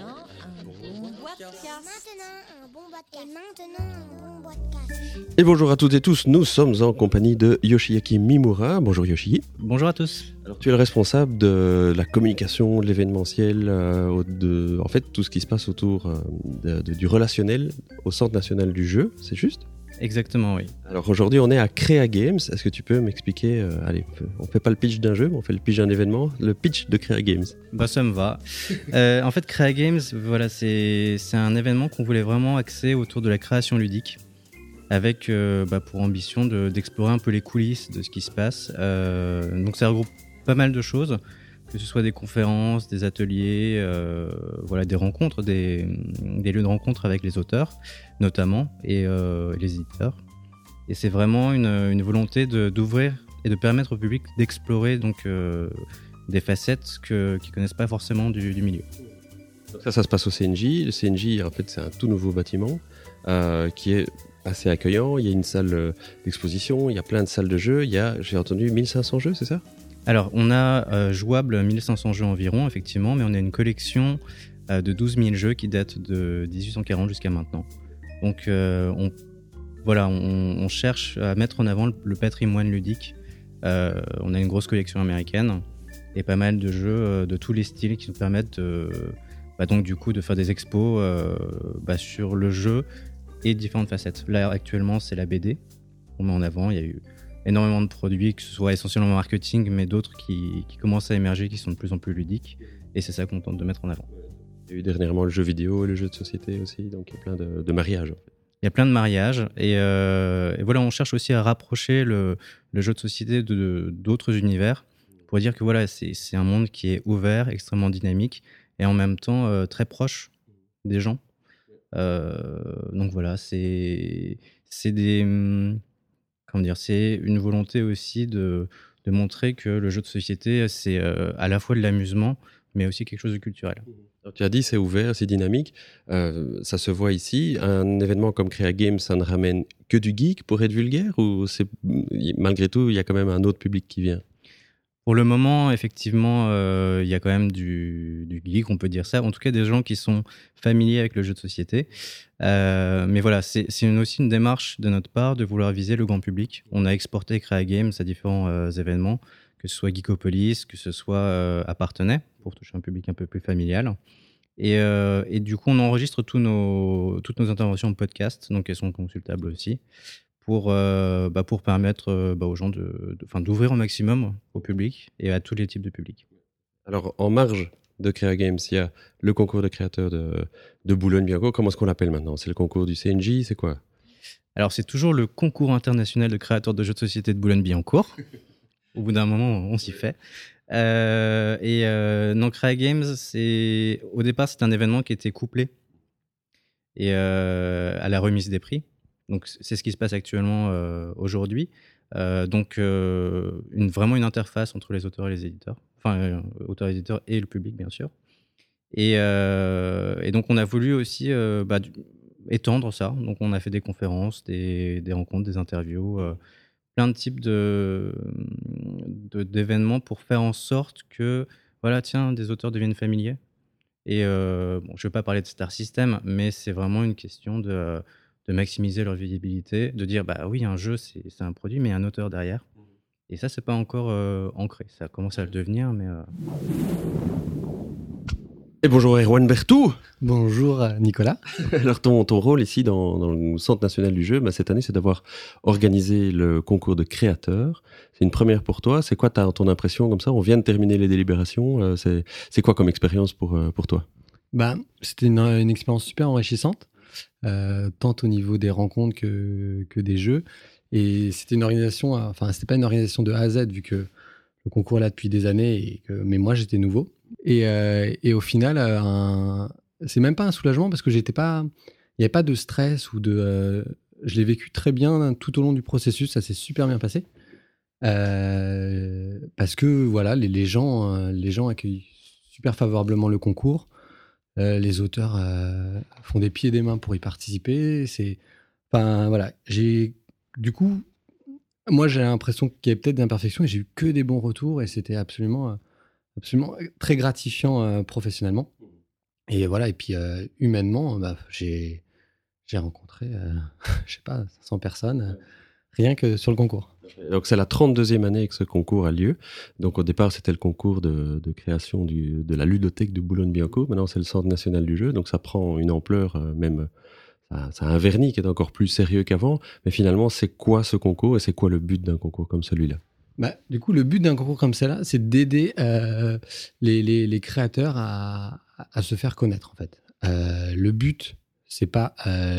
Maintenant, un bon podcast. Maintenant, un bon podcast. Et maintenant, un bon podcast. Et bonjour à toutes et tous, nous sommes en compagnie de Yoshiaki Mimura. Bonjour Yoshi. Bonjour à tous. Alors tu es le responsable de la communication, de l'événementiel, euh, de, en fait tout ce qui se passe autour euh, de- de- du relationnel au Centre national du jeu, c'est juste? Exactement, oui. Alors aujourd'hui on est à Crea Games, est-ce que tu peux m'expliquer, euh, allez, on fait pas le pitch d'un jeu, mais on fait le pitch d'un événement, le pitch de Crea Games. Bah, ça me va. Euh, en fait, Crea Games, voilà, c'est un événement qu'on voulait vraiment axer autour de la création ludique, avec euh, bah, pour ambition de- d'explorer un peu les coulisses de ce qui se passe. Donc, ça regroupe pas mal de choses, que ce soit des conférences, des ateliers, euh, voilà, des rencontres, des, lieux de rencontre avec les auteurs, notamment, et euh, les éditeurs. Et c'est vraiment une, volonté d'ouvrir et de permettre au public d'explorer donc euh, des facettes qu'ils connaissent pas forcément du, du milieu. Ça, ça se passe au CNJ. Le CNJ, en fait, c'est un tout nouveau bâtiment qui est assez accueillant. Il y a une salle d'exposition, il y a plein de salles de jeux. Il y a, j'ai entendu, 1500 jeux, c'est ça? Alors, on a euh, jouable 1500 jeux environ, effectivement, mais on a une collection euh, de 12 000 jeux qui datent de 1840 jusqu'à maintenant. Donc, euh, on, voilà, on, on cherche à mettre en avant le, patrimoine ludique. On a une grosse collection américaine et pas mal de jeux de tous les styles qui nous permettent de, bah, donc du coup de faire des expos bah, sur le jeu et différentes facettes. Là actuellement c'est la BD qu'on met en avant. Il y a eu énormément de produits, que ce soit essentiellement marketing, mais d'autres qui, qui commencent à émerger, qui sont de plus en plus ludiques. Et c'est ça qu'on tente de mettre en avant. Il y a eu dernièrement le jeu vidéo, le jeu de société aussi, donc il y a plein de, de mariages. Il y a plein de mariages et, euh, et voilà, on cherche aussi à rapprocher le, le jeu de société de- de d'autres univers pour dire que voilà, c'est un monde qui est ouvert, extrêmement dynamique et en même temps euh, très proche des gens. Euh, donc voilà, c'est c'est des hum, comment dire, c'est une volonté aussi de, de montrer que le jeu de société c'est euh, à la fois de l'amusement mais aussi quelque chose de culturel. Alors, tu as dit c'est ouvert, c'est dynamique. Euh, ça se voit ici. Un événement comme Crea Games, ça ne ramène que du geek pour être vulgaire ou c'est malgré tout il y a quand même un autre public qui vient? Pour le moment, effectivement, euh, il y a quand même du, geek, on peut dire ça. En tout cas, des gens qui sont familiers avec le jeu de société. Euh, mais voilà, c'est aussi une démarche de notre part de vouloir viser le grand public. On a exporté Crea Games à différents euh, événements, que ce soit Geekopolis, que ce soit à Partenay, pour toucher un public un peu plus familial. Et, du coup, on enregistre toutes nos interventions en podcast, donc elles sont consultables aussi, pour, euh, bah, pour permettre euh, bah, aux gens de, d'ouvrir au maximum au public et à tous les types de publics. Alors en marge de Crea Games, il y a le concours de créateurs de, de Boulogne-Billancourt. Comment est-ce qu'on l'appelle maintenant? C'est le concours du CNJ, c'est quoi? Alors, c'est toujours le concours international de créateurs de jeux de société de Boulogne-Billancourt. Au bout d'un moment, on s'y fait. Euh, et euh, non, Crea Games, au départ, c'est un événement qui était couplé et euh, à la remise des prix. Donc, c'est ce qui se passe actuellement euh, aujourd'hui. Euh, donc, euh, vraiment une interface entre les auteurs et les éditeurs. Enfin, auteurs et éditeurs et le public, bien sûr. Et, donc, on a voulu aussi bah, étendre ça. Donc, on a fait des conférences, des, rencontres, des interviews, plein de types de, d'événements pour faire en sorte que, voilà, tiens, des auteurs deviennent familiers. Et bon, je ne vais pas parler de Star System, mais c'est vraiment une question de, de maximiser leur visibilité, de dire, bah oui, un jeu, c'est, c'est un produit, mais il y a un auteur derrière. Et ça, c'est pas encore euh, ancré. Ça commence à le devenir, mais euh, Et bonjour Erwan Bertou Bonjour euh, Nicolas. Alors ton, ton rôle ici dans, dans le Centre national du jeu, bah, cette année, c'est d'avoir organisé le concours de créateurs. C'est une première pour toi. C'est quoi ta, ton impression comme ça? On vient de terminer les délibérations. euh, c'est, c'est quoi comme expérience pour, euh, pour toi? Bah, c'était une, une expérience super enrichissante, euh, tant au niveau des rencontres que, des jeux. Et c'était une organisation, enfin, c'était pas une organisation de A à Z, vu que le concours est là depuis des années, mais moi j'étais nouveau. Et, euh, au final, euh, c'est même pas un soulagement parce que j'étais pas, il n'y avait pas de stress ou de. je l'ai vécu très bien tout au long du processus, ça s'est super bien passé. Parce que voilà, les, les gens, les gens accueillent super favorablement le concours. Euh, les auteurs euh, font des pieds et des mains pour y participer. C'est, enfin voilà, j'ai du coup, moi j'ai l'impression qu'il y avait peut-être d'imperfections et j'ai eu que des bons retours et c'était absolument, euh, absolument très gratifiant euh, professionnellement. Et voilà, et puis humainement, bah, j'ai rencontré, je sais pas, 500 personnes, rien que sur le concours. Donc c'est la 32e année que ce concours a lieu. Donc au départ c'était le concours de, création de la ludothèque de Boulogne-Billancourt. Maintenant c'est le Centre national du jeu. Donc ça prend une ampleur euh, même... Ça, a un vernis qui est encore plus sérieux qu'avant. Mais finalement c'est quoi ce concours et c'est quoi le but d'un concours comme celui-là? Bah, du coup, le but d'un concours comme cela, c'est d'aider euh, les, créateurs à, se faire connaître, en fait. Euh, le but, c'est pas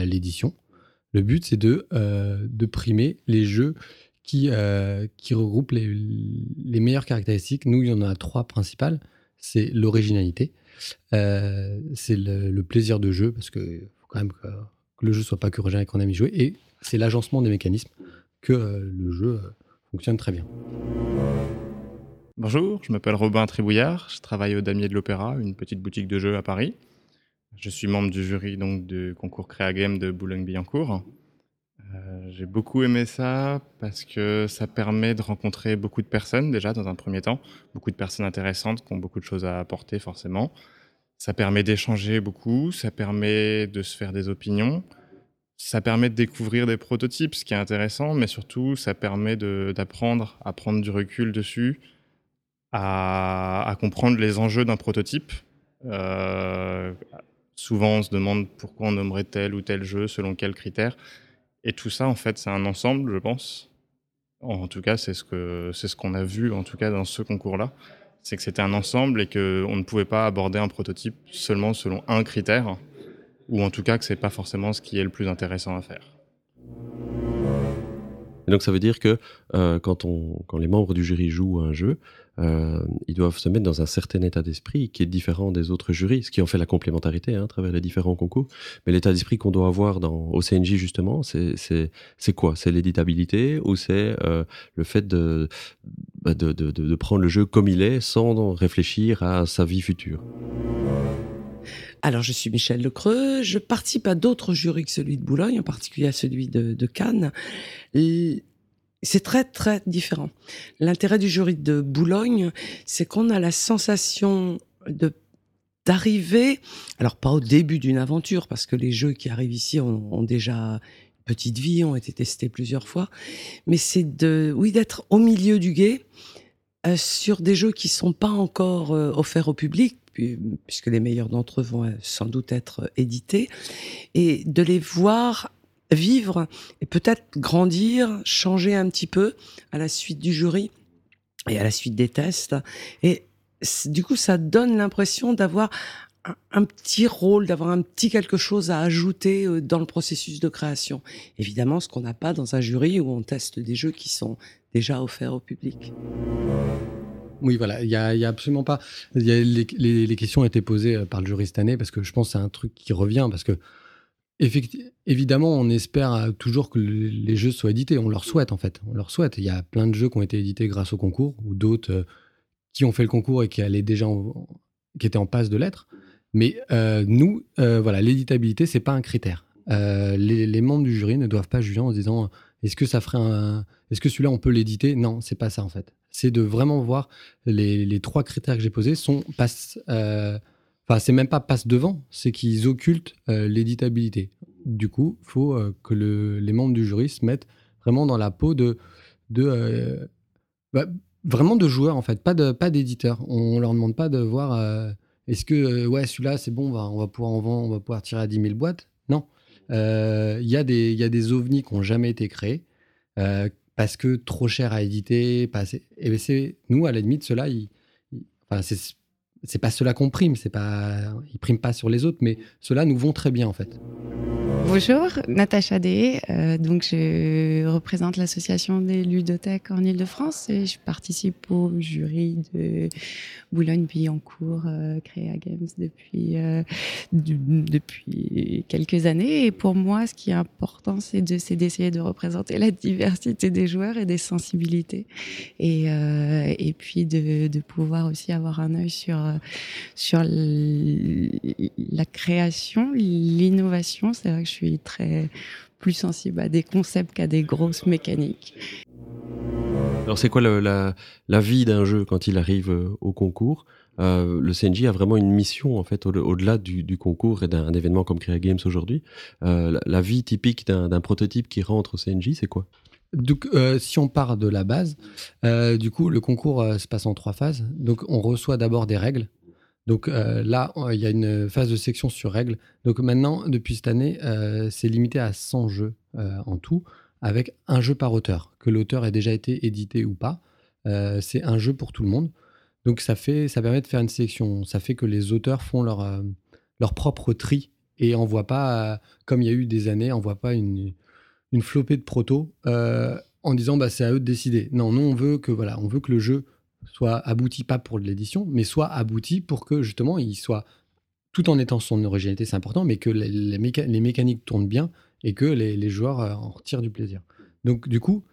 l'édition. Le but, c'est de, de primer les jeux qui, euh, qui regroupe les, meilleures caractéristiques. Nous, il y en a trois principales. C'est l'originalité, euh, c'est le, plaisir de jeu, parce qu'il faut quand même que, le jeu soit pas que et qu'on aime y jouer, et c'est l'agencement des mécanismes que euh, le jeu fonctionne très bien. Bonjour, je m'appelle Robin Tribouillard, je travaille au Damier de l'Opéra, une petite boutique de jeux à Paris. Je suis membre du jury donc du concours Créa Game de Boulogne-Billancourt. Euh, j'ai beaucoup aimé ça parce que ça permet de rencontrer beaucoup de personnes déjà dans un premier temps, beaucoup de personnes intéressantes qui ont beaucoup de choses à apporter forcément. Ça permet d'échanger beaucoup, ça permet de se faire des opinions, ça permet de découvrir des prototypes, ce qui est intéressant, mais surtout ça permet d'apprendre à prendre du recul dessus, à, comprendre les enjeux d'un prototype. Euh, souvent on se demande pourquoi on nommerait tel ou tel jeu, selon quels critères. Et tout ça, en fait, c'est un ensemble, je pense. En tout cas, c'est ce que c'est ce qu'on a vu, en tout cas, dans ce concours-là. C'est que c'était un ensemble et qu'on ne pouvait pas aborder un prototype seulement selon un critère, ou en tout cas que c'est pas forcément ce qui est le plus intéressant à faire. Et donc ça veut dire que euh, quand, on, quand les membres du jury jouent à un jeu, euh, ils doivent se mettre dans un certain état d'esprit qui est différent des autres jurys, ce qui en fait la complémentarité hein, à travers les différents concours. Mais l'état d'esprit qu'on doit avoir dans, au CNJ, justement, c'est quoi? C'est l'éditabilité ou c'est euh, le fait bah, de, de, de, de, prendre le jeu comme il est sans réfléchir à sa vie future? Alors, je suis Michel Lecreux. Je participe à d'autres jurys que celui de Boulogne, en particulier à celui de, Cannes. C'est très très différent. L'intérêt du jury de Boulogne, c'est qu'on a la sensation de d'arriver, alors pas au début d'une aventure, parce que les jeux qui arrivent ici ont, déjà une petite vie, ont été testés plusieurs fois, mais c'est de, oui, d'être au milieu du guet euh, sur des jeux qui sont pas encore euh, offerts au public, puisque les meilleurs d'entre eux vont euh, sans doute être édités, et de les voir vivre et peut-être grandir, changer un petit peu à la suite du jury et à la suite des tests. Et du coup, ça donne l'impression d'avoir un, petit rôle, d'avoir un petit quelque chose à ajouter euh, dans le processus de création. Évidemment, ce qu'on n'a pas dans un jury où on teste des jeux qui sont déjà offerts au public. Oui, voilà, il y a, absolument pas. les, les, questions ont été posées euh, par le jury cette année parce que je pense que c'est un truc qui revient parce que évidemment, on espère euh, toujours que les jeux soient édités. On leur souhaite, en fait. On leur souhaite. Il y a plein de jeux qui ont été édités grâce au concours, ou d'autres euh, qui ont fait le concours et qui allaient déjà qui étaient en passe de l'être. Mais euh, nous, voilà, l'éditabilité, c'est pas un critère. Les, membres du jury ne doivent pas juger en se disant est-ce que ça ferait est-ce que celui-là on peut l'éditer? Non, c'est pas ça en fait. C'est de vraiment voir les, trois critères que j'ai posés sont passe, Enfin, c'est même pas passe devant, c'est qu'ils occultent euh, l'éditabilité. Du coup, il faut euh, que les membres du jury se mettent vraiment dans la peau de, euh, bah, vraiment de joueurs en fait, pas de pas d'éditeurs. On leur demande pas de voir est-ce que ouais celui-là c'est bon, on va, on pouvoir en vendre, on va pouvoir tirer à 10 000 boîtes. Non, il y a des il y a des ovnis qui ont jamais été créés parce que trop cher à éditer. Et ben, c'est nous à la limite cela, enfin, c'est c'est pas cela qu'on prime, c'est pas, ils priment pas sur les autres, mais cela nous vont très bien en fait. Bonjour, Natacha D. Euh, donc je représente l'association des ludothèques en Ile-de-France et je participe au jury de Boulogne-Billancourt euh, Créa Games depuis euh, depuis quelques années. Et pour moi, ce qui est important, c'est d'essayer de représenter la diversité des joueurs et des sensibilités, et euh, et puis de, de pouvoir aussi avoir un œil sur sur la création, l'innovation. C'est vrai que je suis très plus sensible à des concepts qu'à des grosses mécaniques. Alors c'est quoi le- la, la vie d'un jeu quand il arrive euh, au concours? Euh, Le CNJ a vraiment une mission en fait au- au-delà du, du concours et d'un événement comme Crea Games aujourd'hui. Euh, la, la vie typique d'un d'un prototype qui rentre au CNJ, c'est quoi? Donc, euh, si on part de la base, euh, du coup, le concours euh, se passe en trois phases. Donc, on reçoit d'abord des règles. Donc euh, là, il y a une phase de section sur règles. Donc maintenant, depuis cette année, euh, c'est limité à 100 jeux euh, en tout, avec un jeu par auteur, que l'auteur ait déjà été édité ou pas. C'est un jeu pour tout le monde. Donc ça, fait, ça permet de faire une sélection. Ça fait que les auteurs font leur, propre tri et envoient pas, comme il y a eu des années, envoient pas une, une flopée de protos euh, en disant bah, c'est à eux de décider. Non, nous on veut que voilà, on veut que le jeu soit abouti pas pour l'édition, mais soit abouti pour que justement il soit tout en étant son originalité, c'est important, mais que les, les méca- les mécaniques tournent bien et que les, joueurs euh, en retirent du plaisir. Donc du coup,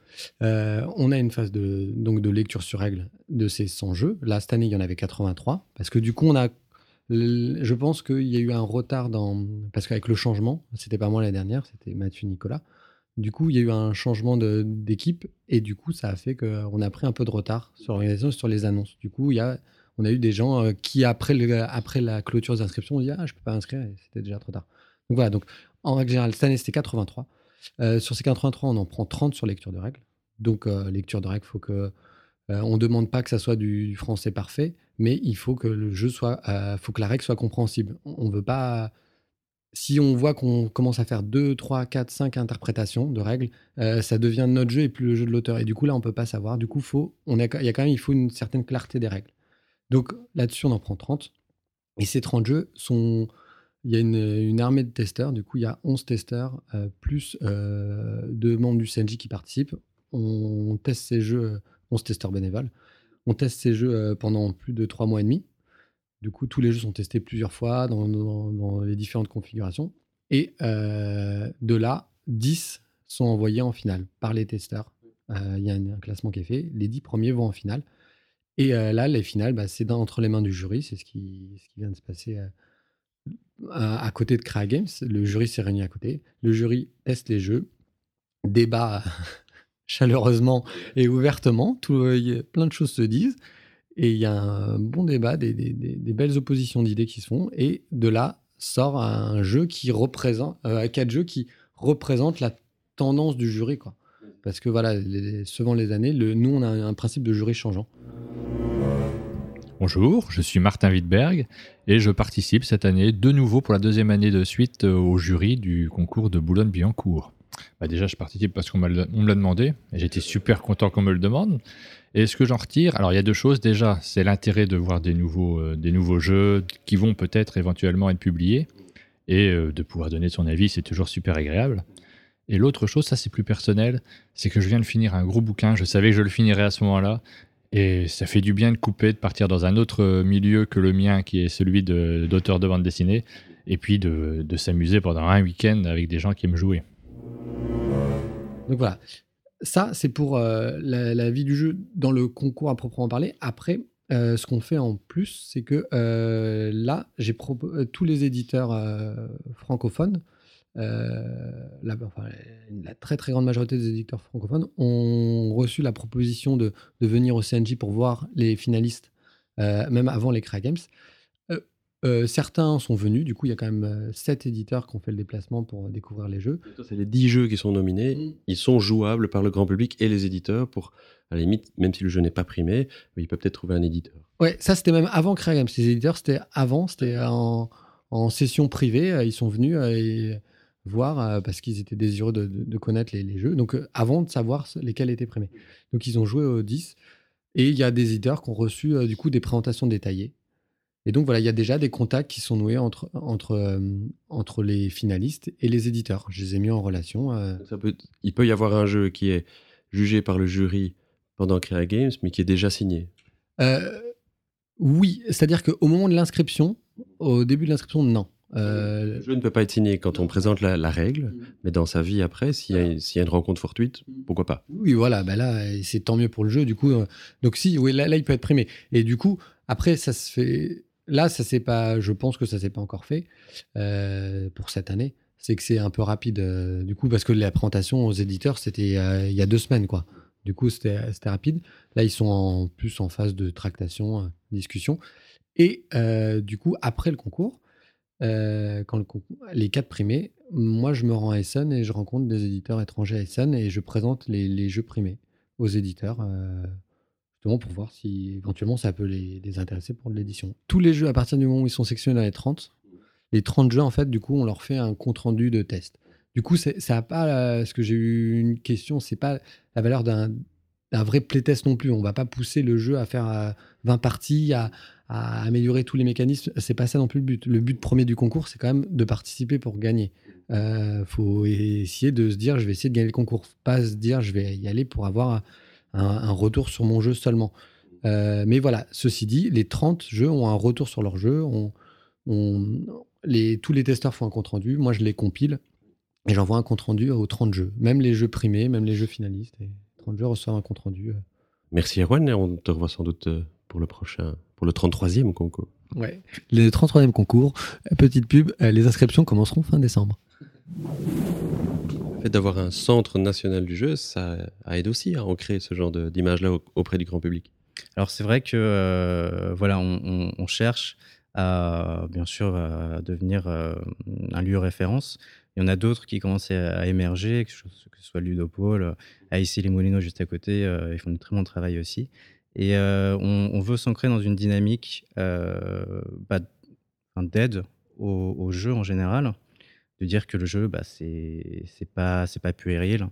euh, on a une phase de, donc, de lecture sur règle de ces 100 jeux. Là, cette année, il y en avait 83, parce que du coup, on a, je pense qu'il y a eu un retard dans, parce qu'avec le changement, c'était pas moi la dernière, c'était Mathieu Nicolas. Du coup, il y a eu un changement d'équipe et du coup, ça a fait qu'on a pris un peu de retard sur l'organisation, sur les annonces. Du coup, on a eu des gens euh, qui, après, la clôture des inscriptions, ont dit Ah, je peux pas inscrire, c'était déjà trop tard. Donc voilà, donc en règle générale, cette année, c'était 83. Euh, sur ces 83, on en prend 30 sur lecture de règles. Donc, euh, lecture de règles, faut que. on ne demande pas que ça soit du français parfait, mais il faut que le jeu soit. faut que la règle soit compréhensible. On ne veut pas. Si on voit qu'on commence à faire 2, 3, 4, 5 interprétations de règles, euh, ça devient notre jeu et plus le jeu de l'auteur. Et du coup, là, on peut pas savoir. Du coup, on il faut une certaine clarté des règles. Donc là-dessus, on en prend 30. Et ces 30 jeux sont. Il y a une, armée de testeurs. Du coup, il y a 11 testeurs, euh, plus euh, deux membres du CNJ qui participent. On teste ces jeux, euh, 11 testeurs bénévoles. On teste ces jeux euh, pendant plus de 3 mois et demi. Du coup, tous les jeux sont testés plusieurs fois dans, les différentes configurations. Et euh, de là, 10 sont envoyés en finale par les testeurs. Euh, Il y a un, classement qui est fait. Les 10 premiers vont en finale. Et euh, là, les finales, bah, c'est entre les mains du jury. C'est ce qui, vient de se passer à, côté de Crea Games. Le jury s'est réuni à côté. Le jury teste les jeux, débat chaleureusement et ouvertement. Plein de choses se disent. Et il y a un bon débat, des, belles oppositions d'idées qui se font. Et de là sort un jeu qui représente, euh, quatre jeux qui représentent la tendance du jury. Quoi. Parce que voilà, selon les années, nous, on a un, un principe de jury changeant. Bonjour, je suis Martin Wittberg et je participe cette année de nouveau pour la deuxième année de suite euh, au jury du concours de Boulogne-Billancourt. Bah déjà, je participe parce qu'on me l'a demandé et j'étais super content qu'on me le demande. Et ce que j'en retire, alors il y a deux choses. Déjà, c'est l'intérêt de voir des nouveaux, euh, des nouveaux jeux qui vont peut-être éventuellement être publiés et euh, de pouvoir donner son avis, c'est toujours super agréable. Et l'autre chose, ça c'est plus personnel, c'est que je viens de finir un gros bouquin, je savais que je le finirais à ce moment-là, et ça fait du bien de couper, de partir dans un autre euh, milieu que le mien, qui est celui de- d'auteur de, bande dessinée, et puis de, de s'amuser pendant un week-end avec des gens qui aiment jouer. Donc voilà. Ça, c'est pour euh, la, vie du jeu dans le concours à proprement parler. Après, euh, ce qu'on fait en plus, c'est que euh, là, j'ai tous les éditeurs francophones, la, très très grande majorité des éditeurs francophones ont reçu la proposition de, venir au CNJ pour voir les finalistes, même avant les Crea Games. Euh, euh, certains sont venus, du coup, il y a quand même euh, sept éditeurs qui ont fait le déplacement pour découvrir les jeux. C'est les 10 jeux qui sont nominés. Mm. Ils sont jouables par le grand public et les éditeurs pour, à la limite, même si le jeu n'est pas primé, il peut peut-être trouver un éditeur. Ouais, ça c'était même avant Crea Games. Les éditeurs, c'était avant, c'était en, en session privée. euh, Ils sont venus euh, et voir euh, parce qu'ils étaient désireux de, de- de connaître les, les jeux. Donc euh, avant de savoir lesquels étaient primés. Donc ils ont joué aux 10. Et il y a des éditeurs qui ont reçu euh, du coup des présentations détaillées. Et donc voilà, il y a déjà des contacts qui sont noués entre, entre, euh, entre les finalistes et les éditeurs. Je les ai mis en relation. euh, Ça peut, il peut y avoir un jeu qui est jugé par le jury pendant Crea Games, mais qui est déjà signé. Euh, oui, c'est-à-dire qu'au moment de l'inscription, au début de l'inscription, non. Euh, Le jeu ne peut pas être signé quand on présente la, la règle, mais dans sa vie après, s'il y, a- s'il y a une rencontre fortuite, pourquoi pas oui, voilà, bah là, c'est tant mieux pour le jeu. Du coup, euh, donc si, oui, là, là, il peut être primé. Et du coup, après, ça se fait. Là, ça pas. Je pense que ça s'est pas encore fait euh, pour cette année. C'est que c'est un peu rapide, euh, du coup, parce que la présentation aux éditeurs, c'était euh, il y a deux semaines, quoi. Du coup, c'était rapide. Là, ils sont en plus en phase de tractation, discussion. Et du coup, après le concours, quand les quatre primés, moi, je me rends à Essen et je rencontre des éditeurs étrangers à Essen et je présente les, jeux primés aux éditeurs, pour voir si éventuellement ça peut les, intéresser pour l'édition. Tous les jeux, à partir du moment où ils sont sectionnés dans les 30, les 30 jeux, en fait, du coup, on leur fait un compte-rendu de test. Du coup, ça n'a pas, euh, ce que j'ai eu une question, c'est pas la valeur d'un vrai playtest non plus. On va pas pousser le jeu à faire euh, 20 parties, à, améliorer tous les mécanismes. C'est pas ça non plus le but. Le but premier du concours, c'est quand même de participer pour gagner. Euh, faut essayer de se dire, je vais essayer de gagner le concours. Pas se dire, je vais y aller pour avoir un, un retour sur mon jeu seulement. Euh, mais voilà, ceci dit, les 30 jeux ont un retour sur leur jeu. On, on- les, tous les testeurs font un compte rendu. Moi, je les compile et j'envoie un compte rendu aux 30 jeux. Même les jeux primés, même les jeux finalistes. Et 30 jeux reçoivent un compte rendu. euh. Merci Erwan, et on te revoit sans doute euh, pour le prochain, pour le 33e concours. Ouais. Le 33e concours, petite pub, les inscriptions commenceront fin décembre. Le fait d'avoir un centre national du jeu, ça aide aussi à ancrer ce genre d'image-là au- auprès du grand public. Alors c'est vrai que euh, voilà, on, cherche à bien sûr à devenir euh, un lieu référence. Il y en a d'autres qui commencent à, émerger, que ce, soit Ludopole, à ici les Moulineaux juste à côté, euh, ils font du très bon travail aussi. Et euh, on, veut s'ancrer dans une dynamique euh, bah, d'aide au jeu en général, de dire que le jeu, bah, c'est pas c'est pas puéril,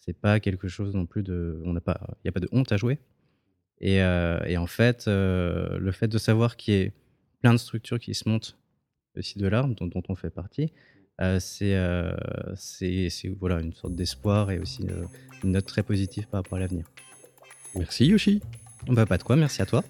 c'est pas quelque chose non plus de, on n'a pas, il n'y a pas de honte à jouer. Et, euh, et en fait, euh, le fait de savoir qu'il y ait plein de structures qui se montent aussi de là, dont, dont on fait partie, euh, c'est euh, c'est- voilà, une sorte d'espoir et aussi une note très positive par rapport à l'avenir. Merci Yoshi. Bah, pas de quoi, merci à toi.